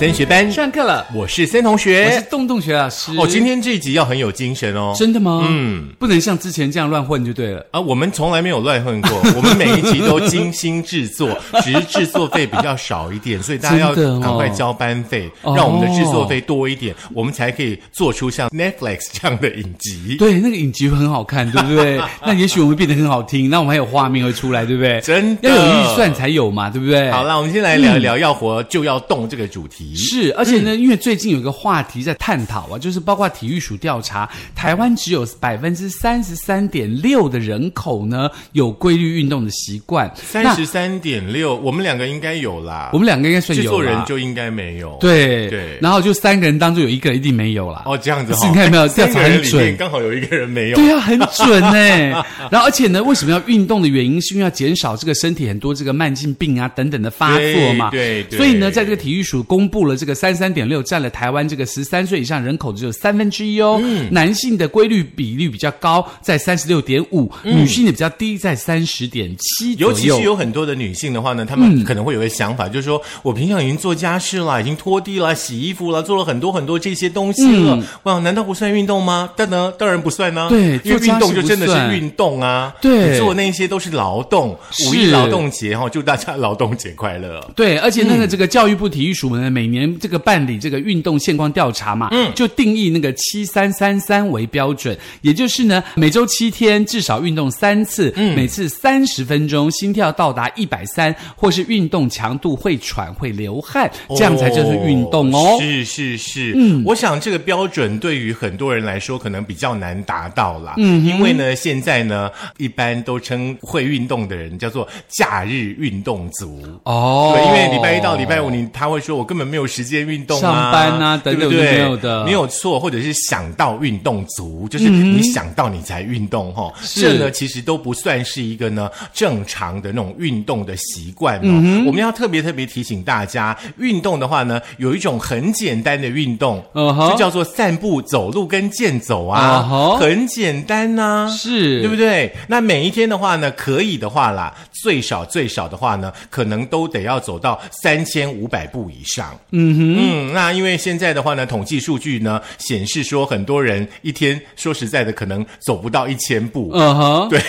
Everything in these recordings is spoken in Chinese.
森学班上课了，我是森同学我是。洞洞学老师。哦，今天这一集要很有精神哦。真的吗？嗯，不能像之前这样乱混就对了。啊，我们从来没有乱混过，我们每一集都精心制作，只是制作费比较少一点，所以大家要赶快交班费，哦让我们的制作费多一点，我们才可以做出像 Netflix 这样的影集。对，那个影集会很好看，对不对？那也许我们会变得很好听，那我们还有画面会出来，对不对？真的要有预算才有嘛，对不对？好啦，我们先来聊一聊“要活就要动”这个主题。是，而且呢，因为最近有一个话题在探讨啊，就是包括体育署调查，台湾只有百分之三十三点六的人口呢有规律运动的习惯。三十三点六，我们两个应该有啦。我们两个应该算制作人就应该没有。对对然后就三个人当中有一个人一定没有啦。哦，这样子哦、是你看有没有调查很准刚好有一个人没有。对啊，很准呢。然后，而且呢，为什么要运动的原因，是因为要减少这个身体很多这个慢性病啊等等的发作嘛。对对对所以呢，在这个体育署公布了这个三三点六，占了台湾这个十三岁以上人口只有三分之一哦。男性的规律比率比较高，在三十六点五，女性的比较低，在三十点七左尤其是。有很多的女性的话呢，她嗯们可能会有个想法，就是说我平常已经做家事了，已经拖地了、洗衣服了，做了很多很多这些东西了，哇，难道不算运动吗？但呢，当然不算呢、嗯对因为运动就真的是运动啊。对做那些都是劳动。五一劳动节哈，祝大家劳动节快乐。对，而且那嗯个这个教育部体育署呢，每年这个办理这个运动现况调查嘛，嗯，就定义那个七三三三为标准，也就是呢，每周七天至少运动三次，嗯每次三十分钟，心跳到达一百三，或是运动强度会喘会流汗，这样才叫做运动哦。是是是，嗯，我想这个标准对于很多人来说可能比较难达到啦。嗯，因为呢，现在呢，一般都称会运动的人叫做假日运动族。哦对，因为礼拜一到礼拜五，你他会说我根本没有时间运动啊，上班啊等等对？不对有的没有的？没有错，或者是想到运动足，就是你想到你才运动哈、是。这呢其实都不算是一个呢正常的那种运动的习惯哦。嗯我们要特别特别提醒大家，运动的话呢，有一种很简单的运动，嗯哼就叫做散步、走路跟健走嗯啊，哼很简单呐、是，对不对？那每一天的话呢，可以的话啦，最少最少的话呢，可能都得要走到三千五百步以上。嗯哼，嗯，那因为现在的话呢，统计数据呢显示说，很多人一天说实在的，可能走不到一千步。嗯哼，对，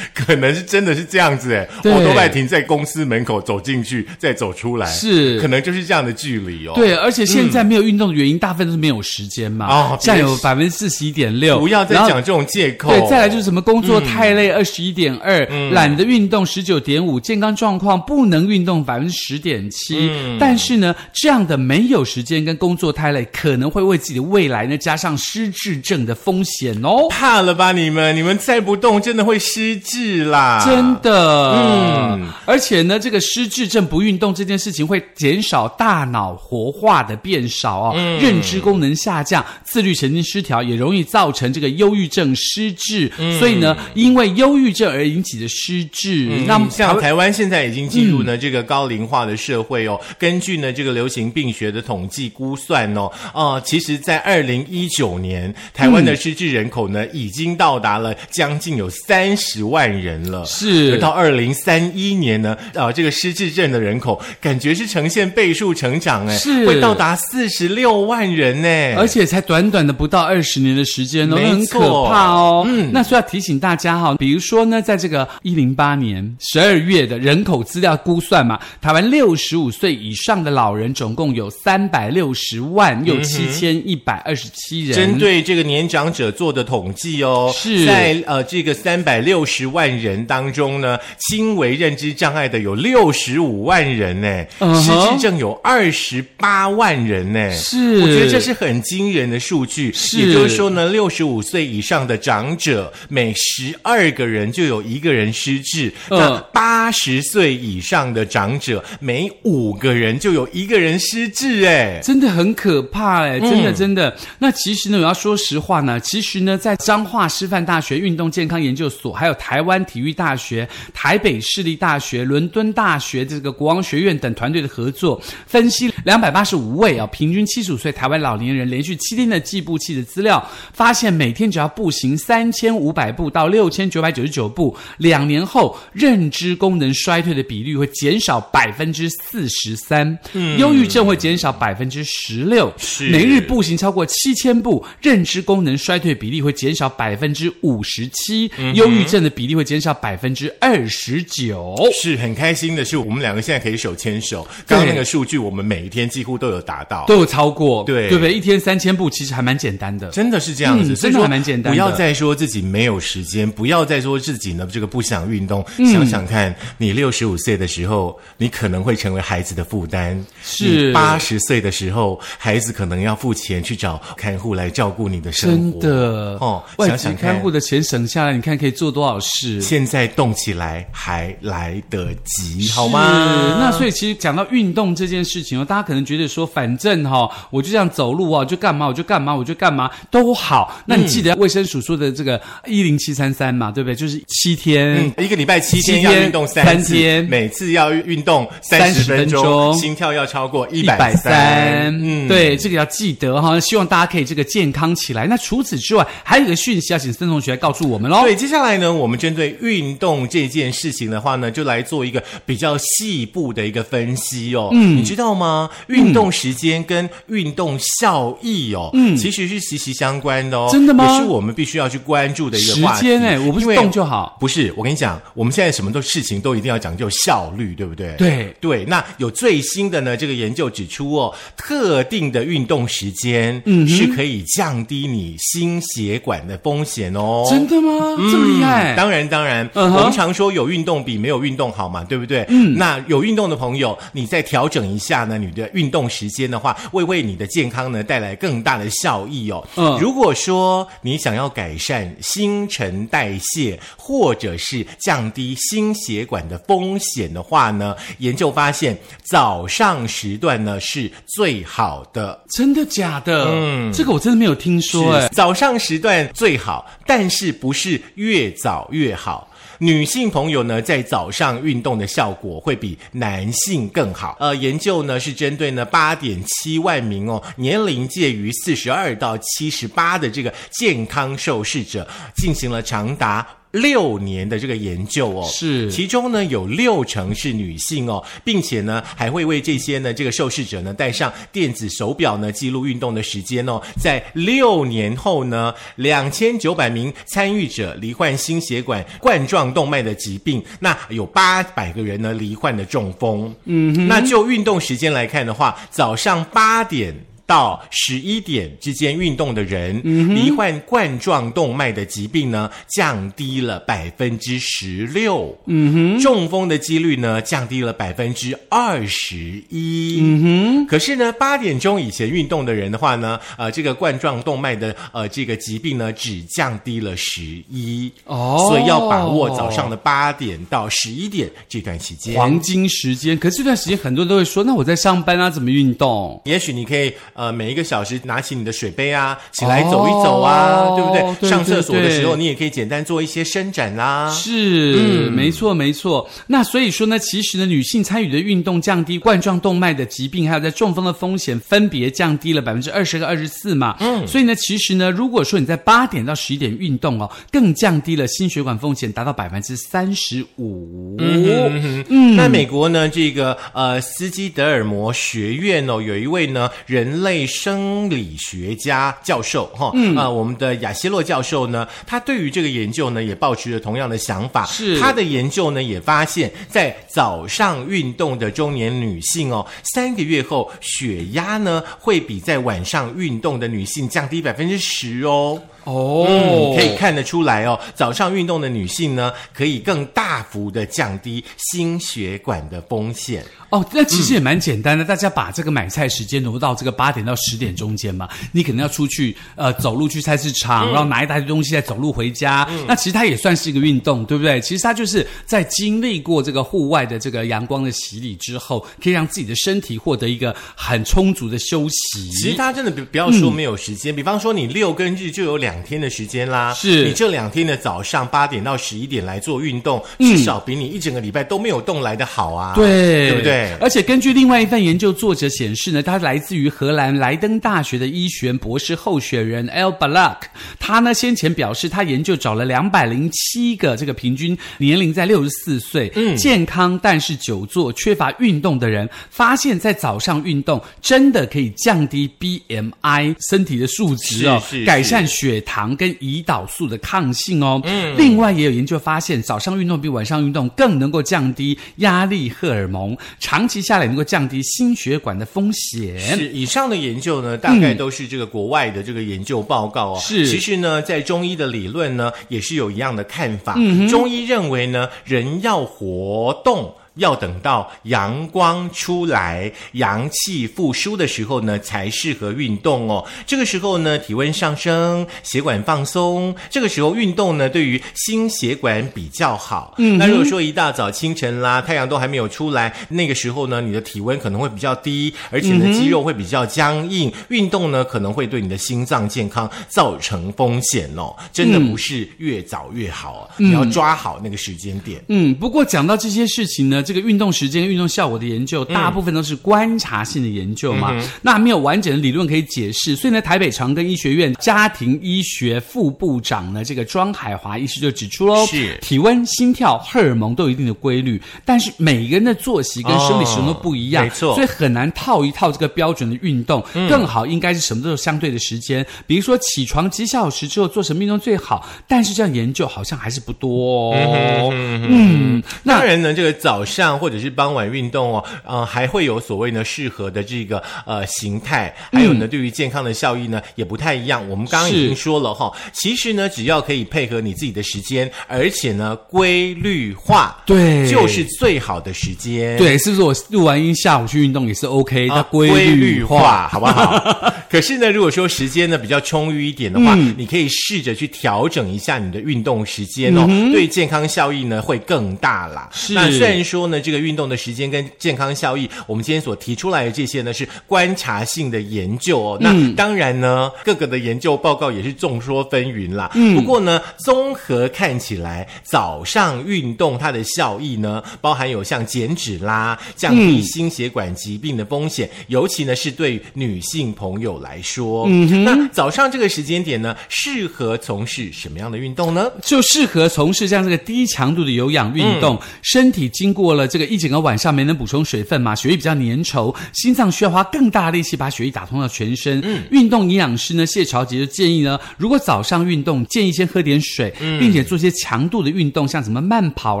可能是真的是这样子哎，对我都在停在公司门口走进去，再走出来，是可能就是这样的距离哦。，对，而且现在没有运动的原因，大部分都是没有时间嘛。哦占有别百分之四十一点六。不要再讲这种借口。对，再来就是什么工作太累，二十一点二，懒得运动十九点五，健康状况不能运动百分之十点七。但是呢，这样的没有时间跟工作太累，可能会为自己的未来呢加上失智症的风险哦。怕了吧你们？你们再不动，真的会失智啦！真的，嗯嗯，而且呢，这个失智症不运动这件事情会减少大脑活化的变少哦，认知功能下降，自律神经失调，也容易造成这个忧郁症、失智。所以呢，因为忧郁症而引起的失智，那么嗯像台湾现在已经进入呢这个高龄化的社会哦。根据呢这个流行病学的统计估算哦，呃，其实，在二零一九年，台湾的失智人口呢、已经到达了将近有三十万人了。是而到二零三一年呢，呃，这个失智症的人口感觉是呈现倍数成长，哎，是会到达四十六万人呢。而且才短短的不到二十年的时间哦，很可怕哦。嗯，那所以要提醒大家哈、比如说呢，在这个一零八年十二月的人口资料估算嘛，台湾六十五岁以上的老人总共有三百六十万，又七千一百二十七人。针对这个年长者做的统计哦，是。在呃这个三百六十万人当中呢，轻微认知障碍的有六十五万人呢，失智症有二十八万人呢，是。我觉得这是很惊人的数据。是。也就是说呢，六十五岁以上的长者每十二个人就有一个人失智，嗯。那八十岁以上的长者每五个人就有一个人失智哎。真的很可怕哎，真的真的。那其实呢，我要说实话呢，其实呢，在彰化师范大学运动健康研究所，还有台湾体育大学、台北市立大学、伦敦大学这个国王学院等团队的合作，分析两百八十五位啊，平均七十五岁台湾老年人连续七天的计步器的资料，发现每天只要步行三千五百步到六千九百九十九步，两年后认知功能衰退的比率会减少百分之四十三，忧郁症会减少百分之十六，是每日步行超过七千步，认知功能衰退比例会减少百分之五十七，忧郁症的比例会减少百分之二十九。是很开心的是，我们两个现在可以手牵手。刚刚那个数据，我们每一天几乎都有达到。都有超过，对对不对？一天三千步其实还蛮简单的。真的是这样子，嗯真的还蛮简单的不要再说自己没有时间，不要再说自己呢这个不想运动。嗯想想看，你六十五岁的时候，你可能会成为孩子的负担；是八十岁的时候，孩子可能要付钱去找看护来照顾你的生活真。的哦，外想想看籍看护。的钱省下来，你看可以做多少事。现在动起来还来得及，好是吗？那所以其实讲到运动这件事情哦，大家可能觉得说，反正哈、我就这样走路啊，就干嘛我就干嘛我就干嘛都好。那你记得卫生署说的这个一零七三三嘛，对不对？就是七天。嗯，一个礼拜七天要运动三天每次要运动三十30分钟心跳要超过一一百百三，嗯，对，这个要记得哈，希望大家可以这个健康起来。那除此之外，还有一个讯息要请孙同学来告诉我们喽。对，接下来呢，我们针对运动这件事情的话呢，就来做一个比较细部的一个分析哦。嗯，你知道吗？运动时间跟运动效益哦，嗯，其实是息息相关的哦。真的吗也是我们必须要去关注的一个时话题。间哎，我不是动就好。不是，我跟你讲，我们现在什么都事情都一定要讲究效率，对不对？对对。那有最新的呢，这个研究指出哦，特定的运动时间，嗯，是可以降低你心血管的风险哦。真的吗？这么厉害？当然，当然，嗯哼我们常说有运动比没有运动好嘛，对不对？嗯，那有运动的朋友，你再调整一下呢，你的运动时间的话，会为你的健康呢带来更大的效益哦。嗯如果说你想要改善新陈代谢，或者是降低心血管的风险的话呢，研究发现早上时段呢是最好的。真的假的？嗯，这个我真的没有听说哎。早上时段最好，但是不是越早越好。女性朋友呢，在早上运动的效果会比男性更好。呃，研究呢是针对呢八点七万名哦，年龄介于四十二到七十八的这个健康受试者，进行了长达。六年的这个研究哦，是其中呢有六成是女性哦，并且呢还会为这些呢这个受试者呢戴上电子手表呢记录运动的时间哦，在六年后呢，两千九百名参与者罹患心血管冠状动脉的疾病，那有八百个人呢罹患了中风。嗯，那就运动时间来看的话，早上八点。到十一点之间运动的人，罹患冠状动脉的疾病呢，降低了百分之十六。嗯哼，中风的几率呢，降低了百分之二十一。嗯哼，可是呢，八点钟以前运动的人的话呢，呃，这个冠状动脉的呃这个疾病呢，只降低了十一。哦所以要把握早上的八点到十一点这段期间。黄金时间，可是这段时间很多人都会说，那我在上班啊，怎么运动？也许你可以呃每一个小时拿起你的水杯啊，起来走一走啊，哦对不对？对上厕所的时候，你也可以简单做一些伸展啦、是，没错，没错。那所以说呢，其实呢，女性参与的运动降低冠状动脉的疾病，还有在中风的风险，分别降低了百分之二十和二十四嘛。嗯，所以呢，其实呢，如果说你在八点到十一点运动哦，更降低了心血管风险，达到百分之三十五。嗯，那美国呢，这个呃斯基德尔摩学院哦，有一位呢人类生理学家教授哈，嗯啊、我们的亚西洛教授呢，他对于这个研究呢也抱持着同样的想法。是他的研究呢也发现，在早上运动的中年女性哦，三个月后血压呢会比在晚上运动的女性降低百分之十哦。哦、嗯，可以看得出来哦，早上运动的女性呢，可以更大幅的降低心血管的风险。哦，那其实也蛮简单的，大家把这个买菜时间挪到这个八点到十点中间嘛。你可能要出去呃走路去菜市场，然后拿一大堆东西再走路回家。那其实它也算是一个运动，对不对？其实它就是在经历过这个户外的这个阳光的洗礼之后，可以让自己的身体获得一个很充足的休息。其实大家真的不不要说没有时间，比方说你六跟日就有两天的时间啦，是。你这两天的早上八点到十一点来做运动，至少比你一整个礼拜都没有动来的好啊，对，对不对？而且根据另外一份研究作者显示呢，他来自于荷兰莱登大学的医学博士候选人 El Balak，他呢先前表示，他研究找了两百零七个这个平均年龄在六十四岁、嗯、健康但是久坐缺乏运动的人，发现在早上运动真的可以降低 BMI 身体的数值哦，是是。改善血糖跟胰岛素的抗性哦。嗯，另外也有研究发现，早上运动比晚上运动更能够降低压力荷尔蒙，长期下来能够降低心血管的风险。是以上的研究呢，大概都是这个国外的这个研究报告哦。是其实呢，在中医的理论呢，也是有一样的看法。嗯中医认为呢，人要活动。要等到阳光出来、阳气复苏的时候呢，才适合运动哦。这个时候呢，体温上升，血管放松，这个时候运动呢，对于心血管比较好。嗯，那如果说一大早清晨啦，太阳都还没有出来，那个时候呢，你的体温可能会比较低，而且呢，肌肉会比较僵硬，运动呢可能会对你的心脏健康造成风险哦。真的不是越早越好，你要抓好那个时间点。嗯，不过讲到这些事情呢，这个运动时间、运动效果的研究，大部分都是观察性的研究嘛，那没有完整的理论可以解释。所以呢，台北长庚医学院家庭医学副部长呢，这个庄海华医师就指出喽，是体温、心跳、荷尔蒙都有一定的规律，但是每个人的作息跟生理时钟都不一样，哦没错所以很难套一套这个标准的运动。更好应该是什么都是相对的时间，比如说起床几小时之后做什么运动最好，但是这样研究好像还是不多哦。嗯，那当然呢，这个早上或者是傍晚运动哦，呃，还会有所谓呢适合的这个呃形态，还有呢，对于健康的效益呢也不太一样。我们刚刚已经说了哈，其实呢，只要可以配合你自己的时间，而且呢规律化，对就是最好的时间。对，是不是我录完音下午去运动也是 OK？它啊，规律化。好不好？可是呢，如果说时间呢比较充裕一点的话，嗯你可以试着去调整一下你的运动时间哦，对健康效益呢会更大啦。那虽然说呢，这个运动的时间跟健康效益，我们今天所提出来的这些呢是观察性的研究哦。那嗯当然呢，各个的研究报告也是众说纷纭啦。嗯不过呢，综合看起来，早上运动它的效益呢，包含有像减脂啦、降低嗯心血管疾病的风险，尤其呢是对女性朋友来说，嗯那早上这个时间点呢，适合从事什么样的运动呢？就适合从事像这个低强度的有氧运动。身体经过了这个一整个晚上没能补充水分嘛，血液比较粘稠，心脏需要花更大的力气把血液打通到全身。嗯运动营养师呢谢朝杰就建议呢，如果早上运动，建议先喝点水，并且做些强度的运动，像什么慢跑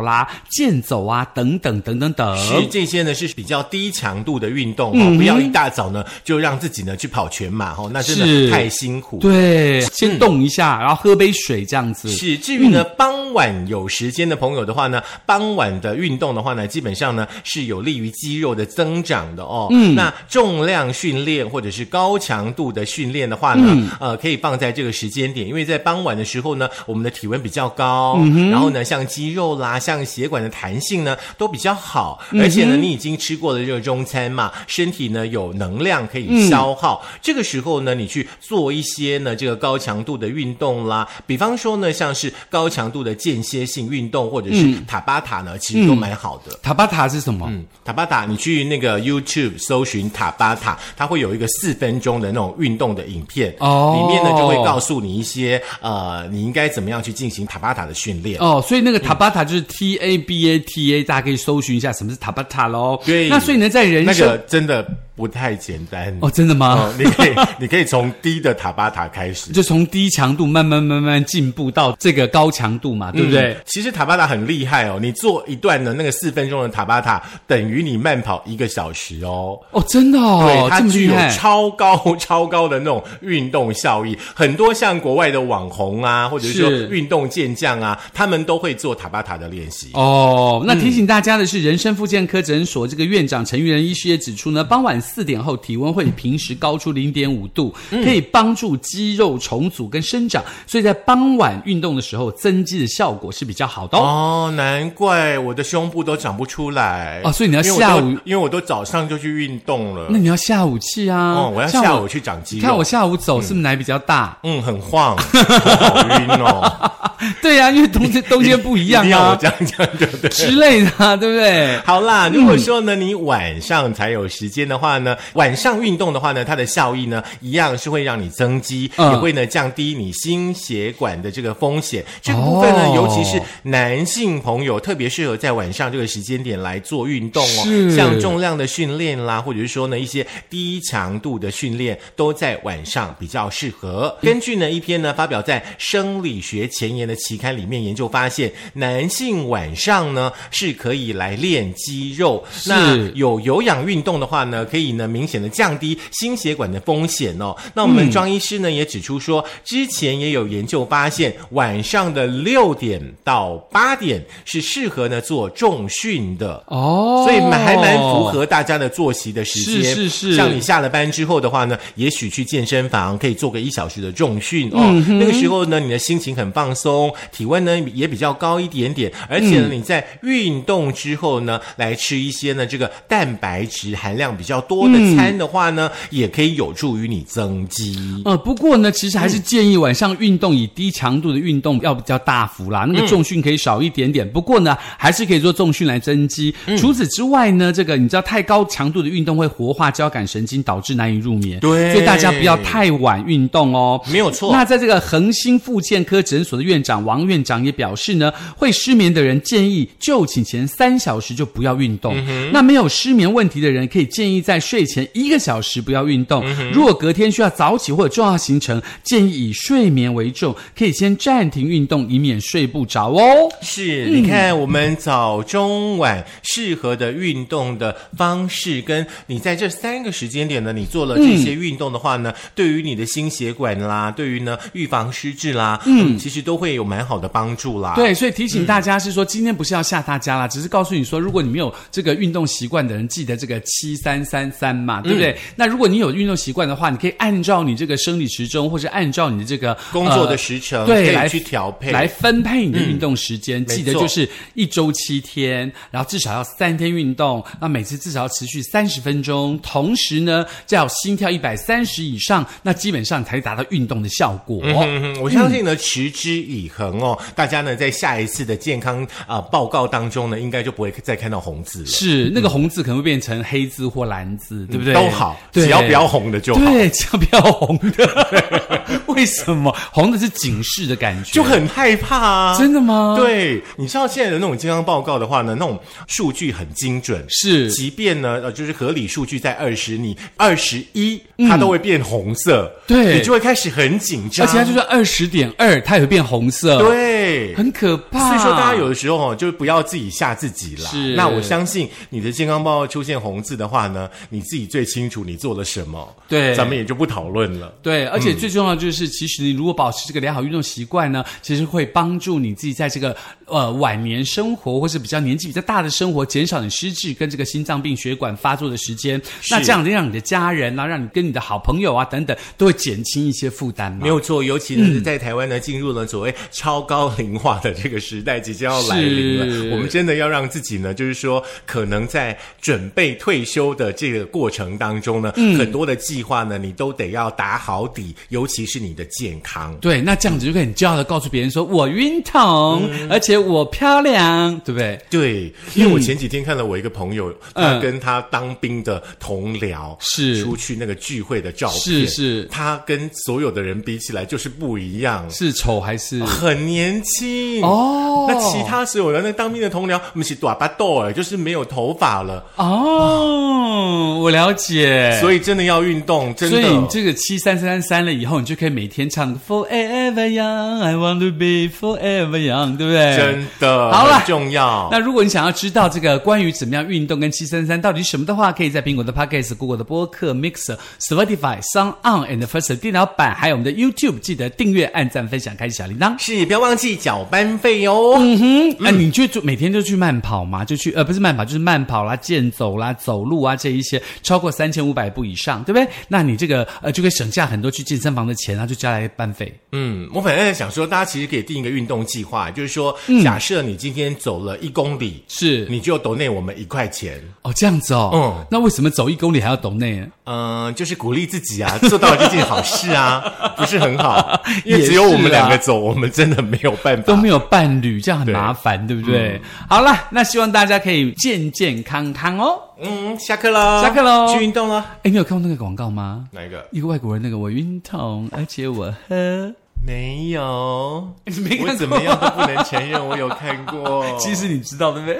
啦、健走啊等等等等等。是这些呢是比较低强度的运动不要一大早呢就让自己呢去跑全马哦，那真是的太辛苦。对，先动一下，然后喝杯水这样子。是，至于呢，傍晚有时间的朋友的话呢，傍晚的运动的话呢，基本上呢是有利于肌肉的增长的哦。嗯，那重量训练或者是高强度的训练的话呢，呃，可以放在这个时间点，因为在傍晚的时候呢，我们的体温比较高，然后呢，像肌肉啦，像血管的弹性呢都比较好，而且呢，你已经吃过了这个中餐嘛，身体呢有能量可以消耗，这个时候呢，你去做一些呢这个高强度的运动啦，比方说呢，像是高强度的间歇性运动或者是塔巴塔呢，其实都蛮好的。塔巴塔是什么？嗯，塔巴塔，你去那个 YouTube 搜寻塔巴塔，它会有一个四分钟的那种运动的影片，哦里面呢就会告诉你一些呃，你应该怎么样去进行塔巴塔的训练。哦，所以那个塔巴塔就是 T A B A T A，大家可以搜寻一下什么是塔巴塔喽。对那所以呢，在人那、个真的不太简单哦，真的吗？哦，你可以 你可以从低的塔巴塔开始。就从低强度慢慢慢慢进步到这个高强度嘛，对不对？嗯其实塔巴塔很厉害哦，你做一段的那个四分钟的塔巴塔，等于你慢跑一个小时哦。哦，真的哦对，，它具有。超高超高的那种运动效益，很多像国外的网红啊，或者是说是运动健将啊，他们都会做塔巴塔的练习。哦，那提醒大家的是，人生复健科诊所这个院长陈玉仁医师也指出呢，傍晚四点后体温会比平时高出零点五度，可以帮助肌肉重组跟生长，所以在傍晚运动的时候增肌的效果是比较好的哦。哦，难怪我的胸部都长不出来哦所以你要下午都因为我都早上就去运动了。那你要下午去啊！哦，我要下午去长肌肉。看我下午走是不是奶比较大？嗯，很晃，我好晕哦。对呀、因为冬天冬天不一样啊这样讲，对不对？之类的、啊，对不对？好啦，如果说呢，你晚上才有时间的话呢，晚上运动的话呢，它的效益呢，一样是会让你增肌，嗯也会呢降低你心血管的这个风险。这个部分呢，哦尤其是男性朋友，特别适合在晚上这个时间点来做运动哦，像重量的训练啦，或者是说呢一些低强度的训练，都在晚上比较适合。根据呢一篇呢发表在《生理学前沿》的期刊里面研究发现，男性晚上呢是可以来练肌肉。那有有氧运动的话呢，可以呢明显的降低心血管的风险哦。那我们庄医师呢也指出说，之前也有研究发现，晚上的六点到八点是适合呢做重训的。哦，所以蛮还蛮符合大家的作息的时间。是是是像你下了班之后的话呢，也许去健身房可以做个一小时的重训哦。嗯那个时候呢，你的心情很放松，体温呢也比较高一点点，而且呢，嗯你在运动之后呢，来吃一些呢这个蛋白质含量比较多的餐的话呢，也可以有助于你增肌。呃，不过呢，其实还是建议晚上运动以低强度的运动要比较大幅啦，那个重训可以少一点点。不过呢，还是可以做重训来增肌。除此之外呢，这个你知道太高强度的运动会活化交感神经，导致难以入眠。对所以大家不要太晚运动哦。没有错那在这个恒星复健科诊所的院长王院长也表示呢，会失眠的人建议就寝前三小时就不要运动。那没有失眠问题的人，可以建议在睡前一个小时不要运动。如果隔天需要早起或者重要行程，建议以睡眠为重，可以先暂停运动，以免睡不着哦。是，你看我们早中晚适合的运动的方式，跟你在这三个时间点呢，你做了这些运动的话呢，对于你的心血管啦，对于呢预防失智啦，嗯，其实都会有蛮好的帮助啦。，对，所以提醒大家是说，今天不是要吓大家啦，只是告诉你说，如果你没有这个运动习惯的人，记得这个七三三三嘛，对不对？那如果你有运动习惯的话，你可以按照你这个生理时钟，或者按照你的这个工作的呃时程对，来去调配来分配你的运动时间。记得就是一周七天，然后至少要三天运动，那每次至少要持续三十分钟，同时呢，就要心跳一百三十以上，那基本上才达到运动的效果。嗯哼，我相信呢，持之以恒哦，大家呢在下一次的健康啊、报告当中呢，应该就不会再看到红字了。是那个红字可能会变成黑字或蓝字，对不对？都好，只要不要红的就好。对，只要不要红的。为什么红的是警示的感觉？就很害怕啊！真的吗？，对，你知道现在的那种健康报告的话呢，那种数据很精准，是即便呢呃就是合理数据在二十，你二十一它都会变红色，对你就会开始很紧张，而且它就算二十点二，它也会变红色，，对。很可怕。所以说，大家有的时候哦，就不要自己吓自己啦。是那我相信你的健康报告出现红字的话呢，你自己最清楚你做了什么。对咱们也就不讨论了。对，而且最重要就是，其实你如果保持这个良好运动习惯呢，其实会帮助你自己在这个呃晚年生活，或是比较年纪比较大的生活，减少你失智跟这个心脏病、血管发作的时间。那这样子让你的家人啊，让你跟你的好朋友啊等等，都会减轻一些负担嘛。没有错，尤其呢是在台湾呢，进入了所谓超高龄化的这个时代，即将要来临了。我们真的要让自己呢，就是说，可能在准备退休的这个过程当中呢，很多的计划呢，你都得要打好底，尤其是你的健康。对，那这样子就可以很骄傲的告诉别人说，我晕桶，而且我漂亮，对不对？对，因为我前几天看了我一个朋友，他嗯跟他当兵的同僚是出去那个聚会的照片，是是他跟所有的人比起来就是不一样。是丑还是？很年轻哦那其他所有的那当兵的同僚，我们是短巴豆哎，就是没有头发了。哦，我了解。所以真的要运动，真的。所以你这个七三三三三了以后，你就可以每天唱 Forever Young，I want to be forever young，对不对？真的，好了重要。那如果你想要知道这个关于怎么样运动跟七三三到底什么的话，可以在苹果的 Podcast、Google 的播客、Mixer、Spotify、Sound On and First 电脑版，还有我们的 YouTube，记得订阅、按赞、分享、开启小铃铛。是，不要忘记缴班费哦。嗯哼，那你就就每天就去慢跑嘛，就去呃不是慢跑，就是慢跑啦、健走啦、走路啊这一些，超过三千五百步以上，对不对？那你这个呃就可以省下很多去健身房的钱啊，就加来班费。嗯，我本来在想说，大家其实可以定一个运动计划，就是说，假设你今天走了一公里，是你就抖内我们一块钱。哦，这样子哦。嗯那为什么走一公里还要懂内？嗯、就是鼓励自己啊，做到了这件好事啊，不是很好？因为也只有我们两个走，我们真的没有办法。都没有伴侣，这样很麻烦，对不对？好了，那希望大家可以健健康康哦。嗯，下课喽，下课喽去运动了。哎，你有看过那个广告吗？哪一个？一个外国人，那个我运动，而且我喝，没有，你 没看过我怎么样都不能承认我有看过。其实你知道对不对？